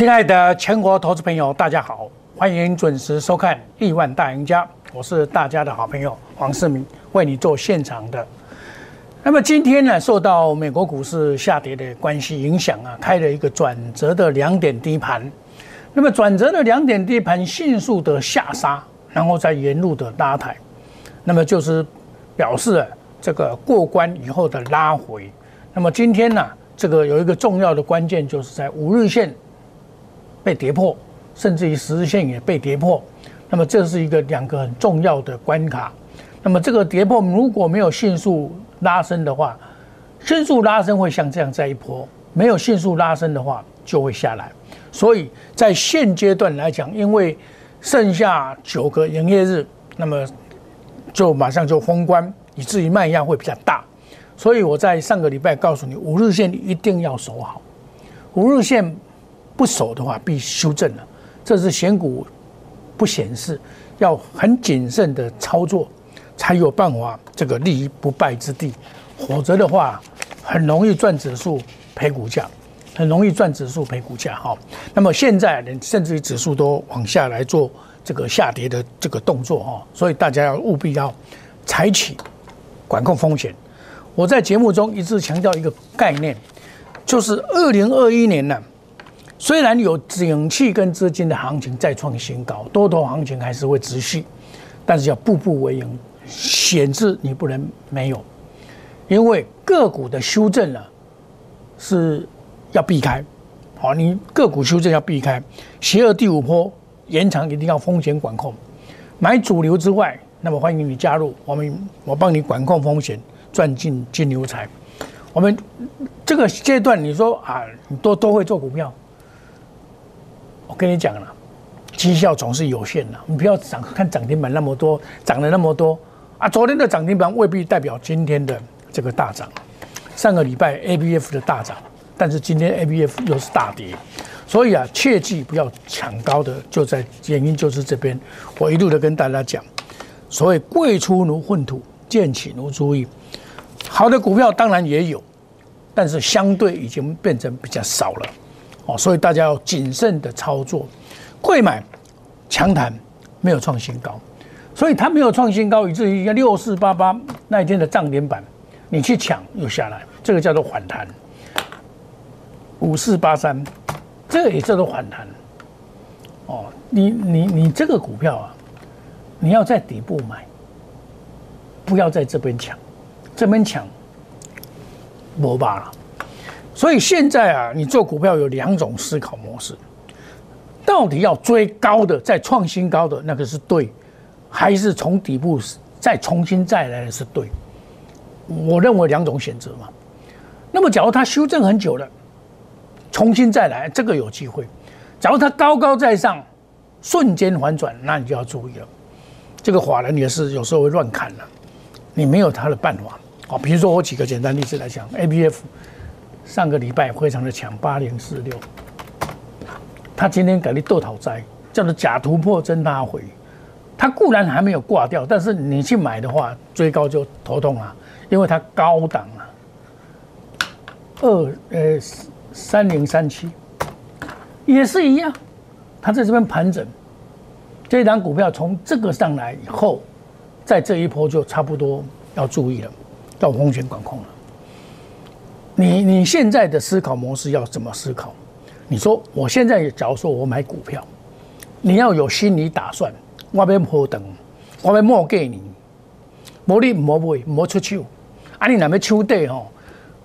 亲爱的全国投资朋友，大家好，欢迎准时收看《亿万大赢家》，我是大家的好朋友黄世明，为你做现场的。那么今天呢，受到美国股市下跌的关系影响啊，开了一个转折的两点低盘。那么转折的两点低盘迅速的下杀，然后再沿路的拉抬，那么就是表示这个过关以后的拉回。那么今天呢，这个有一个重要的关键，就是在五日线。被跌破，甚至于十日线也被跌破，那么这是一个两个很重要的关卡。那么这个跌破如果没有迅速拉升的话，迅速拉升会像这样再一波；没有迅速拉升的话，就会下来。所以在现阶段来讲，因为剩下九个营业日，那么就马上就封关，以至于卖压会比较大。所以我在上个礼拜告诉你，五日线一定要守好，五日线。不守的话，必修正了。这是选股不显示，要很谨慎的操作，才有办法这个立于不败之地。否则的话，很容易赚指数赔股价，很容易赚指数赔股价。哈，那么现在连甚至于指数都往下来做这个下跌的这个动作哈，所以大家要务必要采取管控风险。我在节目中一直强调一个概念，就是二零二一年呢。虽然有景气跟资金的行情再创新高，多头行情还是会持续，但是要步步为营，险之你不能没有，因为个股的修正呢是要避开，好，你个股修正要避开，邪恶第五波延长一定要风险管控，买主流之外，那么欢迎你加入我们，我帮你管控风险，赚进金牛财。我们这个阶段你说啊，你都都会做股票。我跟你讲了，绩效总是有限的，你不要涨看涨停板那么多，涨了那么多啊！昨天的涨停板未必代表今天的这个大涨。上个礼拜 A B F 的大涨，但是今天 A B F 又是大跌，所以啊，切记不要抢高的，就在原因就是这边，我一路的跟大家讲，所谓贵出如粪土，贱起如猪意。好的股票当然也有，但是相对已经变成比较少了。哦，所以大家要谨慎的操作，贵买强弹没有创新高，所以它没有创新高，以至于一个六四八八那一天的涨停板，你去抢又下来，这个叫做反弹。五四八三，这个也叫做反弹。哦，你你你这个股票啊，你要在底部买，不要在这边抢，这边抢，没罢了。所以现在啊，你做股票有两种思考模式：到底要追高的，再创新高的那个是对，还是从底部再重新再来的是对？我认为两种选择嘛。那么，假如它修正很久了，重新再来，这个有机会；假如它高高在上，瞬间反转，那你就要注意了。这个法人也是有时候会乱砍了，你没有他的办法啊。比如说，我举个简单例子来讲，A B F。上个礼拜非常的强，八零四六，他今天给你豆讨灾，叫做假突破真拉回，他固然还没有挂掉，但是你去买的话，追高就头痛啊，因为它高档啊，二呃三零三七也是一样，它在这边盘整，这一档股票从这个上来以后，在这一波就差不多要注意了，要风险管控了。你你现在的思考模式要怎么思考？你说我现在假如说我买股票，你要有心理打算，我要破等，我要莫给你，无你莫买莫出手，啊你那边手底吼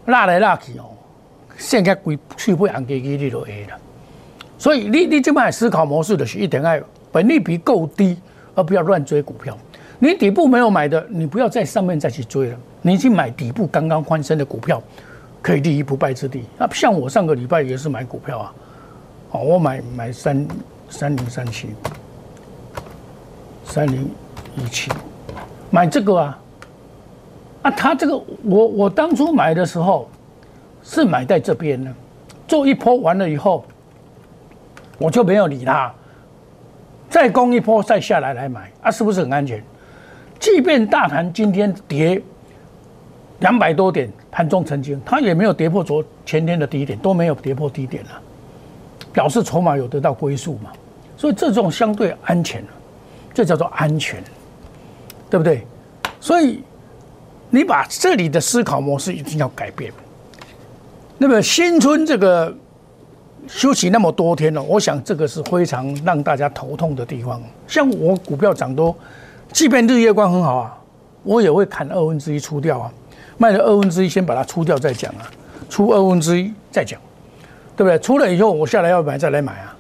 拉来拉去哦，现在规去不红基基你就会了。所以你你这摆思考模式的是一定要本利比够低，而不要乱追股票。你底部没有买的，你不要在上面再去追了，你去买底部刚刚翻身的股票。可以立于不败之地。那像我上个礼拜也是买股票啊，哦，我买买三三零三七，三零一七，买这个啊，啊，他这个我我当初买的时候是买在这边呢，做一波完了以后，我就没有理他，再攻一波再下来来买啊，是不是很安全？即便大盘今天跌。两百多点盘中曾经，它也没有跌破昨前天的低点，都没有跌破低点了。表示筹码有得到归宿嘛，所以这种相对安全这叫做安全，对不对？所以你把这里的思考模式一定要改变。那么新春这个休息那么多天了，我想这个是非常让大家头痛的地方。像我股票涨多，即便日月光很好啊，我也会砍二分之一出掉啊，卖了二分之一先把它出掉再讲啊，出二分之一再讲，对不对？出了以后我下来要买再来买啊，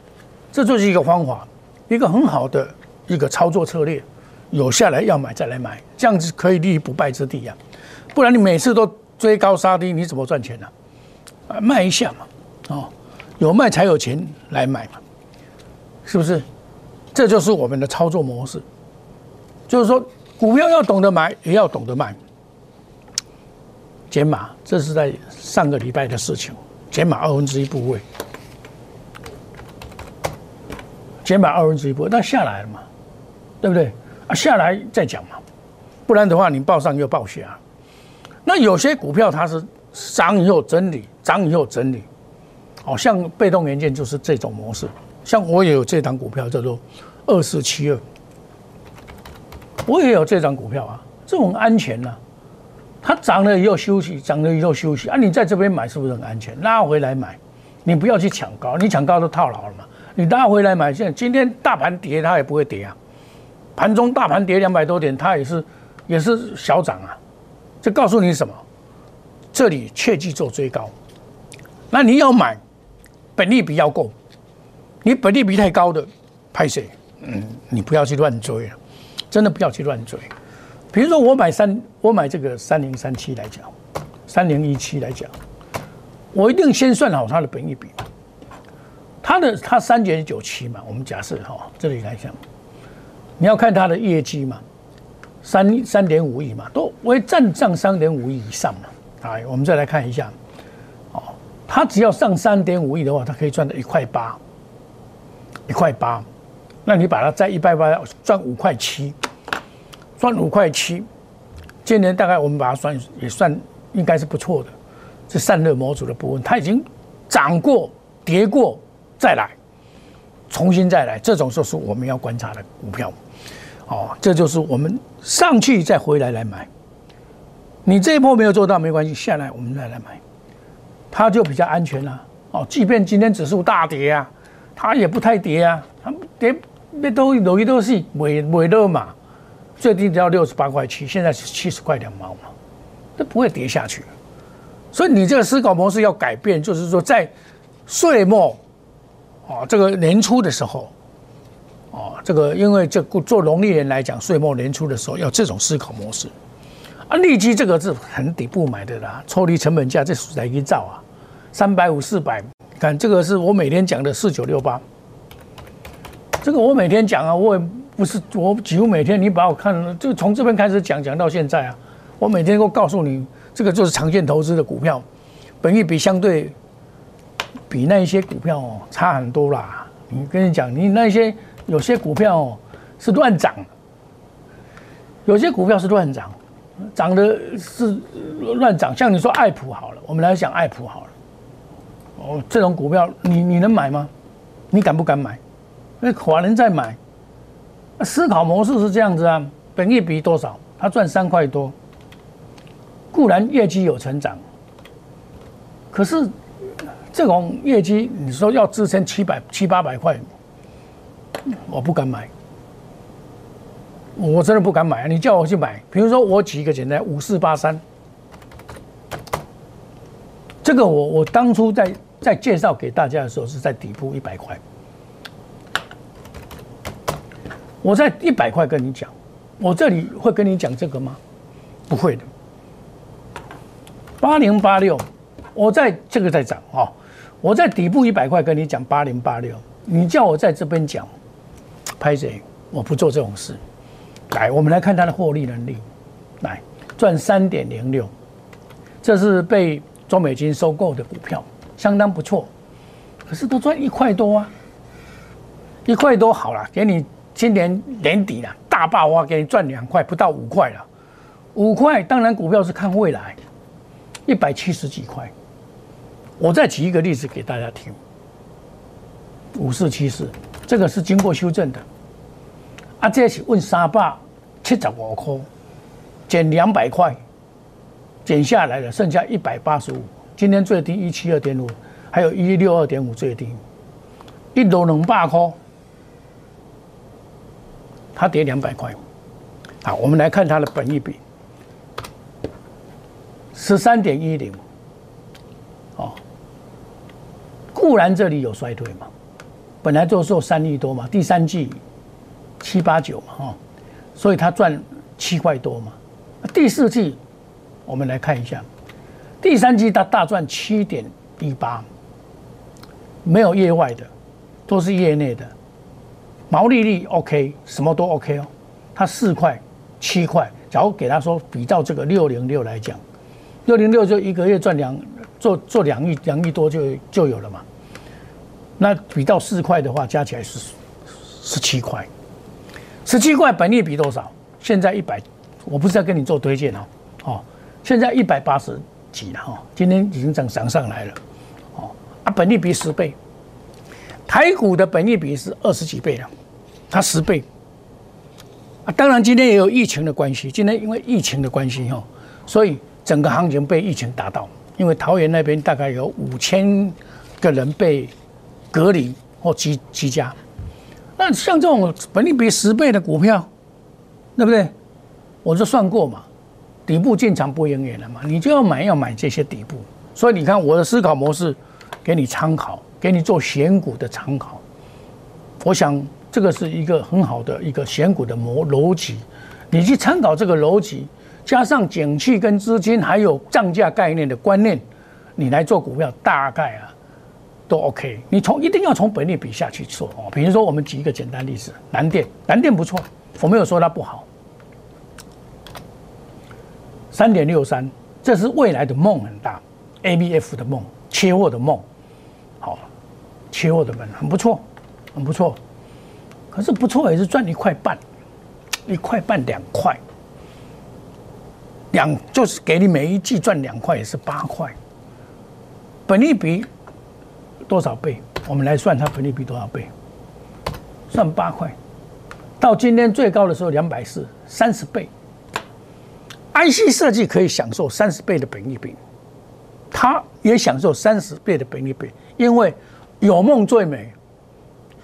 这就是一个方法，一个很好的一个操作策略。有下来要买再来买，这样子可以立于不败之地呀，不然你每次都追高杀低，你怎么赚钱呢？啊，卖一下嘛，哦，有卖才有钱来买嘛，是不是？这就是我们的操作模式，就是说股票要懂得买，也要懂得卖。减码，这是在上个礼拜的事情，减码二分之一部位，减码二分之一部位，那下来了嘛，对不对？啊，下来再讲嘛，不然的话你报上又报下。那有些股票它是涨以后整理。涨以后整理，好像被动元件就是这种模式。像我也有这张股票叫做二四七二，我也有这张股票啊，这种安全呢。它涨了以后休息，涨了以后休息啊。你在这边买是不是很安全？拉回来买，你不要去抢高，你抢高都套牢了嘛。你拉回来买，现在今天大盘跌它也不会跌啊，盘中大盘跌两百多点，它也是也是小涨啊。这告诉你什么？这里切记做追高。那你要买，本利比要够，你本利比太高的，拍谁？嗯，你不要去乱追了，真的不要去乱追。比如说我买三，我买这个三零三七来讲，三零一七来讲，我一定先算好它的本益比，它的它三点九七嘛，我们假设哈，这里来讲，你要看它的业绩嘛，三三点五亿嘛，都我也占上三点五亿以上嘛，啊，我们再来看一下。哦它只要上三点五亿的话，它可以赚到一块八，一块八。那你把它在一百八赚五块七，赚五块七，今年大概我们把它算也算应该是不错的。这散热模组的部分，它已经涨过、跌过，再来，重新再来，这种就是我们要观察的股票。哦，这就是我们上去再回来来买。你这一波没有做到没关系，下来我们再来买。它就比较安全了哦，即便今天指数大跌啊，它也不太跌啊，它跌那都有一都是尾尾的嘛，最低只要六十八块七，现在是七十块两毛嘛，都不会跌下去。所以你这个思考模式要改变，就是说在岁末哦，这个年初的时候哦，这个因为这做农历人来讲，岁末年初的时候要这种思考模式啊，利基这个是很底部买的啦，抽离成本价这是在一兆啊。三百五四百，看这个是我每天讲的四九六八，这个我每天讲啊，我也不是我几乎每天你把我看，就从这边开始讲讲到现在啊，我每天都告诉你，这个就是长线投资的股票，本益比相对比那一些股票哦差很多啦。你跟你讲，你那些有些股票哦是乱涨，有些股票是乱涨，涨的是乱涨，像你说爱普好了，我们来讲爱普好了。哦，这种股票你你能买吗？你敢不敢买？那华人在买，思考模式是这样子啊。本业比多少？他赚三块多，固然业绩有成长，可是这种业绩你说要支撑七百七八百块，我不敢买，我真的不敢买。你叫我去买，比如说我举一个简单五四八三，这个我我当初在。在介绍给大家的时候是在底部一百块，我在一百块跟你讲，我这里会跟你讲这个吗？不会的。八零八六，我在这个在涨哦，我在底部一百块跟你讲八零八六，你叫我在这边讲，拍谁？我不做这种事。来，我们来看它的获利能力，来赚三点零六，这是被中美金收购的股票。相当不错，可是都赚一块多啊！一块多好了，给你今年年底了大爆发，给你赚两块，不到五块了。五块当然股票是看未来，一百七十几块。我再举一个例子给大家听。五四七四，这个是经过修正的。啊，这是问三百七十五块，减两百块，减下来了，剩下一百八十五。今天最低一七二点五，还有一六二点五最低，一路两百块，它跌两百块。好，我们来看它的本益比，十三点一零。哦，固然这里有衰退嘛，本来就做三亿多嘛，第三季七八九嘛，哈，所以它赚七块多嘛。第四季我们来看一下，第三季它大赚七点一八，没有业外的，都是业内的，毛利率 OK，什么都 OK 哦。它四块、七块，假如给他说比照这个六零六来讲，六零六就一个月赚两。做做两亿两亿多就就有了嘛，那比到四块的话，加起来是十七块，十七块本利比多少？现在一百，我不是在跟你做推荐哦，哦，现在一百八十几了哈，今天已经涨涨上来了，哦啊，本利比十倍，台股的本利比是二十几倍了，它十倍，啊，当然今天也有疫情的关系，今天因为疫情的关系哈，所以整个行情被疫情打到。因为桃园那边大概有五千个人被隔离或居居家，那像这种本利比十倍的股票，对不对？我就算过嘛，底部进场不营业了嘛，你就要买要买这些底部。所以你看我的思考模式，给你参考，给你做选股的参考。我想这个是一个很好的一个选股的模逻辑，你去参考这个逻辑。加上景气跟资金，还有涨价概念的观念，你来做股票大概啊都 OK。你从一定要从本利比下去做哦。比如说，我们举一个简单例子，蓝电，蓝电不错，我没有说它不好。三点六三，这是未来的梦很大，ABF 的梦，切沃的梦，好，切货的本很不错，很不错。可是不错也是赚一块半，一块半两块。两就是给你每一季赚两块，也是八块。本利比多少倍？我们来算它本利比多少倍？算八块。到今天最高的时候两百四，三十倍。IC 设计可以享受三十倍的本利比，它也享受三十倍的本利比，因为有梦最美，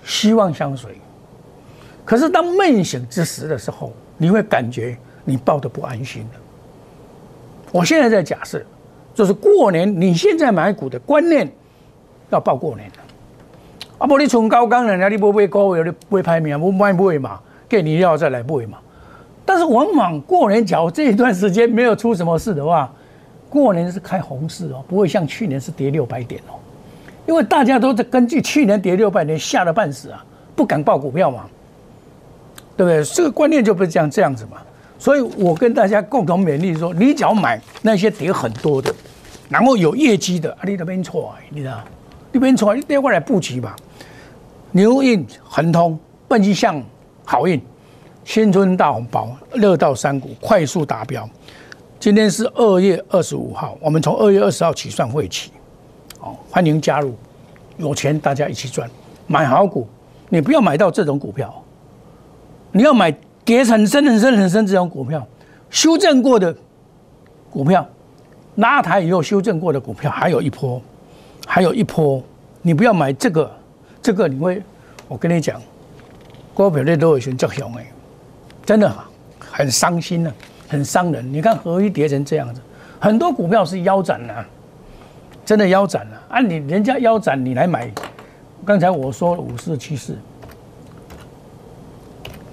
希望相随。可是当梦醒之时的时候，你会感觉你抱得不安心。我现在在假设，就是过年，你现在买股的观念要报过年了。啊，不，你从高刚人家你不买高，有的会排名，不卖不会嘛，给你要再来不会嘛。但是往往过年，假如这一段时间没有出什么事的话，过年是开红市哦，不会像去年是跌六百点哦，因为大家都在根据去年跌六百点吓得半死啊，不敢报股票嘛，对不对？这个观念就不是这样这样子嘛。所以我跟大家共同勉励说：，你只要买那些跌很多的，然后有业绩的，啊，你那边错，你知道？那边错，你带过来布局吧。牛运、恒通、奔吉向、好运、新春大红包、乐道三股快速达标。今天是二月二十五号，我们从二月二十号起算会期，哦，欢迎加入，有钱大家一起赚，买好股，你不要买到这种股票，你要买。跌很深很深很深，这种股票修正过的股票，拉抬以后修正过的股票，还有一波，还有一波，你不要买这个，这个你会，我跟你讲，股票类都有选择熊哎，真的很伤心呢，很伤人。你看合一跌成这样子，很多股票是腰斩了，真的腰斩了。按你人家腰斩，你来买，刚才我说五四七四。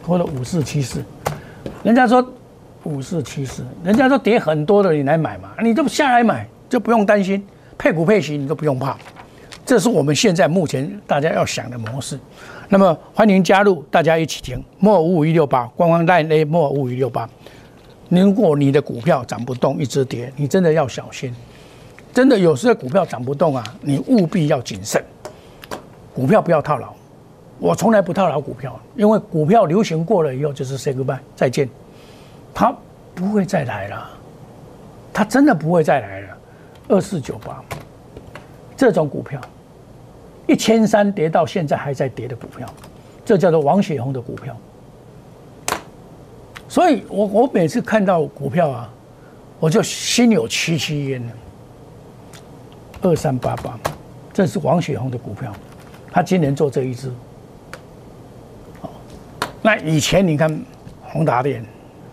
或者五四七四，人家说五四七四，人家说跌很多的，你来买嘛，你就下来买，就不用担心配股配息，你都不用怕。这是我们现在目前大家要想的模式。那么欢迎加入，大家一起听。莫五五一六八，官方代 A 莫五五一六八。如果你的股票涨不动，一直跌，你真的要小心。真的有时候股票涨不动啊，你务必要谨慎，股票不要套牢。我从来不套牢股票，因为股票流行过了以后就是 say goodbye 再见，它不会再来了，它真的不会再来了。二四九八这种股票，一千三跌到现在还在跌的股票，这叫做王雪红的股票。所以我我每次看到股票啊，我就心有戚戚焉二三八八，这是王雪红的股票，他今年做这一支。那以前你看宏达电，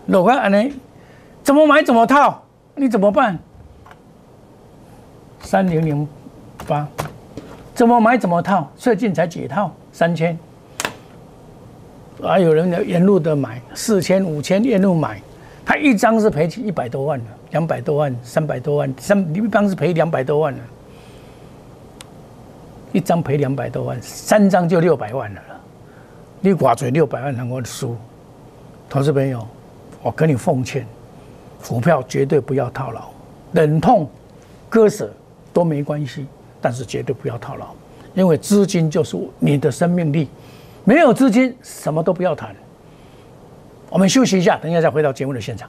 老看安尼，怎么买怎么套，你怎么办？三零零八，怎么买怎么套，最近才解套三千，啊，有人沿路的买四千五千沿路买，他一张是赔起一百多万的，两百多万三百多万三，一张是赔两百多万的，一张赔两百多万，三张就六百万了。你挂嘴六百万能够输，投资朋友，我跟你奉劝，股票绝对不要套牢，忍痛割舍都没关系，但是绝对不要套牢，因为资金就是你的生命力，没有资金什么都不要谈。我们休息一下，等一下再回到节目的现场。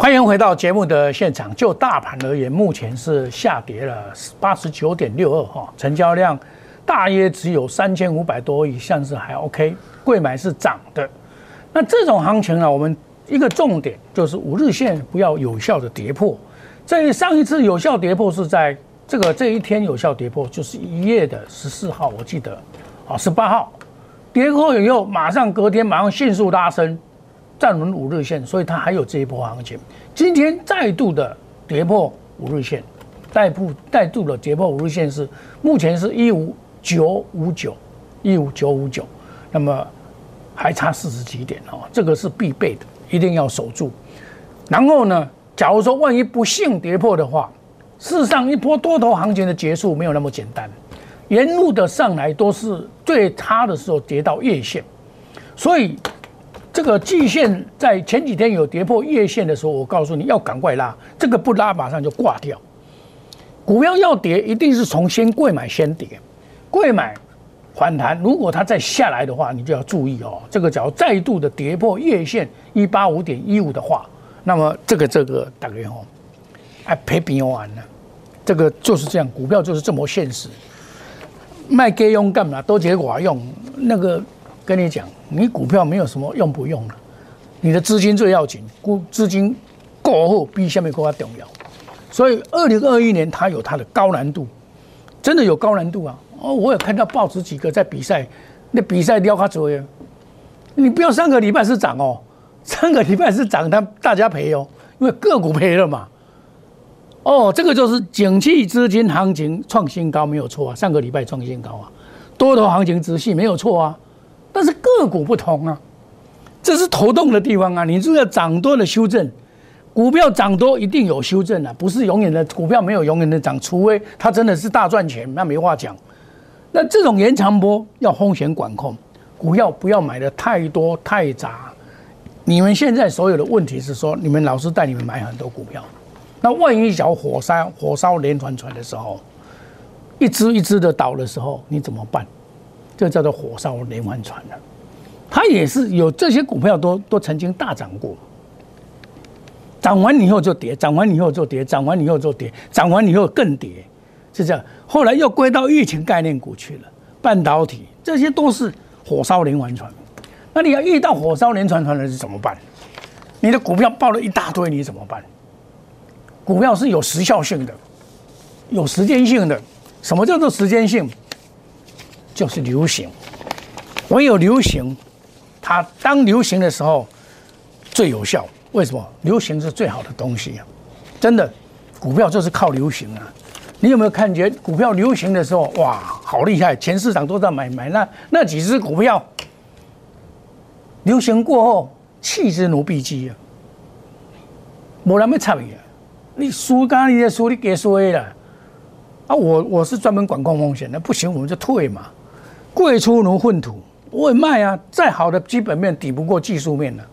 欢迎回到节目的现场。就大盘而言，目前是下跌了八十九点六二哈，成交量大约只有三千五百多亿，像是还 OK。贵买是涨的。那这种行情呢，我们一个重点就是五日线不要有效的跌破。这上一次有效跌破是在这个这一天有效跌破，就是一月的十四号，我记得啊，十八号跌破以后，马上隔天马上迅速拉升。站稳五日线，所以它还有这一波行情。今天再度的跌破五日线，再度再度的跌破五日线是目前是一五九五九，一五九五九，那么还差四十几点哦，这个是必备的，一定要守住。然后呢，假如说万一不幸跌破的话，事实上一波多头行情的结束没有那么简单，沿路的上来都是最差的时候跌到月线，所以。这个季线在前几天有跌破月线的时候，我告诉你要赶快拉，这个不拉马上就挂掉。股票要跌，一定是从先贵买先跌，贵买反弹，如果它再下来的话，你就要注意哦。这个只要再度的跌破月线一八五点一五的话，那么这个这个大概哦，还赔平完了。这个就是这样，股票就是这么现实，卖给用干嘛？多结果用那个。跟你讲，你股票没有什么用不用的，你的资金最要紧，股资金过后比下面更加重要。所以，二零二一年它有它的高难度，真的有高难度啊！哦，我有看到报纸几个在比赛，那比赛撩卡左右，你不要上个礼拜是涨哦，上个礼拜是涨，他大家赔哦，因为个股赔了嘛。哦，这个就是景气资金行情创新高没有错啊，上个礼拜创新高啊，多头行情直系没有错啊。但是个股不同啊，这是头痛的地方啊！你如果涨多了修正，股票涨多一定有修正啊，不是永远的股票没有永远的涨，除非它真的是大赚钱，那没话讲。那这种延长波要风险管控，股票不要买的太多太杂。你们现在所有的问题是说，你们老师带你们买很多股票，那万一小火山火烧连环船的时候，一只一只的倒的时候，你怎么办？这叫做火烧连环船了，它也是有这些股票都都曾经大涨过，涨完以后就跌，涨完以后就跌，涨完以后就跌，涨完以后更跌，是这样。后来又归到疫情概念股去了，半导体这些都是火烧连环船。那你要遇到火烧连环船的是怎么办？你的股票爆了一大堆，你怎么办？股票是有时效性的，有时间性的。什么叫做时间性？就是流行。唯有流行，它当流行的时候最有效。为什么？流行是最好的东西啊！真的，股票就是靠流行啊。你有没有看见股票流行的时候，哇，好厉害！全市场都在买买那那几只股票。流行过后，弃之如敝屣啊，没那么差别。你输干你的输，你给衰了。啊，我我是专门管控风险的，不行我们就退嘛。贵出如粪土，不会卖啊。再好的基本面抵不过技术面了，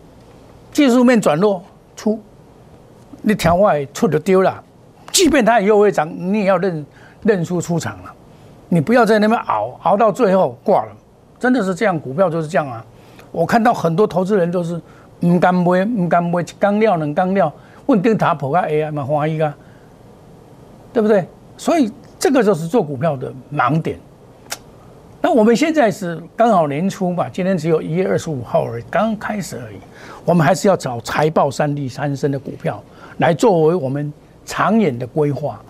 技术面转弱出，你条外出就丢了。即便它又会涨，你也要认认输出场了。你不要在那边熬，熬到最后挂了，真的是这样。股票就是这样啊。我看到很多投资人都是唔敢买，唔敢买，刚料能刚料，问定塔普个 AI 嘛，欢喜啊，对不对？所以这个就是做股票的盲点。那我们现在是刚好年初嘛，今天只有一月二十五号而已，刚开始而已。我们还是要找财报三利三升的股票来作为我们。长远的规划，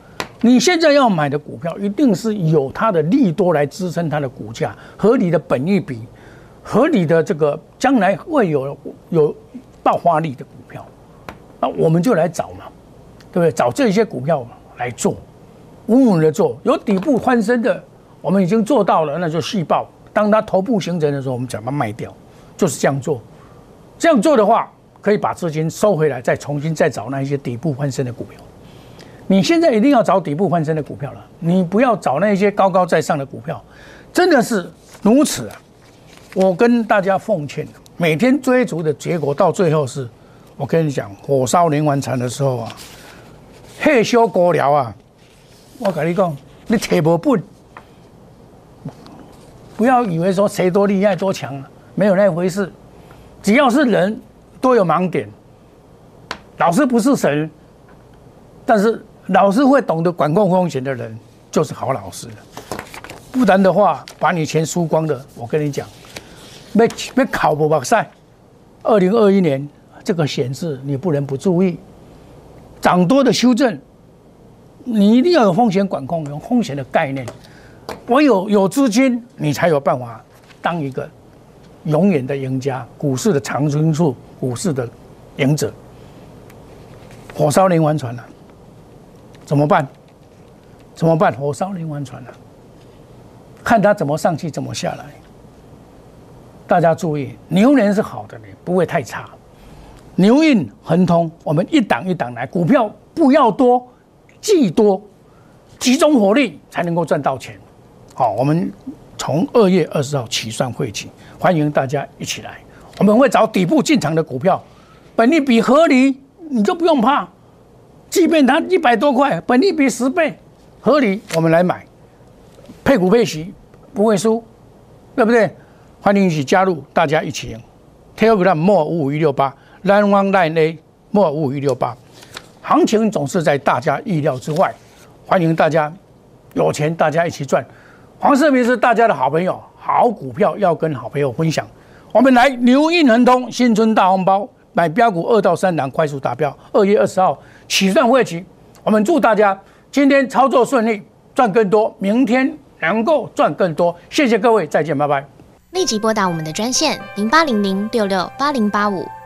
你现在要买的股票一定是有它的利多来支撑它的股价，合理的本益比，合理的这个将来会有有爆发力的股票，那我们就来找嘛，对不对？找这些股票来做，稳稳的做，有底部翻身的，我们已经做到了，那就细爆。当它头部形成的时候，我们怎么卖掉？就是这样做。这样做的话，可以把资金收回来，再重新再找那一些底部翻身的股票。你现在一定要找底部翻身的股票了，你不要找那些高高在上的股票，真的是如此啊！我跟大家奉劝，每天追逐的结果到最后是，我跟你讲，火烧连环船的时候啊，害羞过了啊！我跟你讲，你铁不笨，不要以为说谁多厉害多强啊，没有那回事，只要是人都有盲点，老师不是神，但是。老师会懂得管控风险的人，就是好老师不然的话，把你钱输光的，我跟你讲，没没考不把赛。二零二一年这个显示你不能不注意，涨多的修正，你一定要有风险管控，有风险的概念。我有有资金，你才有办法当一个永远的赢家，股市的长青树，股市的赢者。火烧连环船了。怎么办？怎么办？火烧连环船了，看它怎么上去，怎么下来。大家注意，牛年是好的呢，不会太差。牛运亨通，我们一档一档来，股票不要多，既多，集中火力才能够赚到钱。好，我们从二月二十号起算会起，欢迎大家一起来。我们会找底部进场的股票，本利比合理，你就不用怕。即便它一百多块，本利比十倍，合理，我们来买，配股配息不会输，对不对？欢迎一起加入，大家一起赢。Telegram 莫五五一六八，Line One Line A 莫五五一六八，行情总是在大家意料之外，欢迎大家有钱大家一起赚。黄世明是大家的好朋友，好股票要跟好朋友分享。我们来牛运恒通新春大红包，买标股二到三档快速达标。二月二十号。起算会期，我们祝大家今天操作顺利，赚更多，明天能够赚更多。谢谢各位，再见，拜拜。立即拨打我们的专线零八零零六六八零八五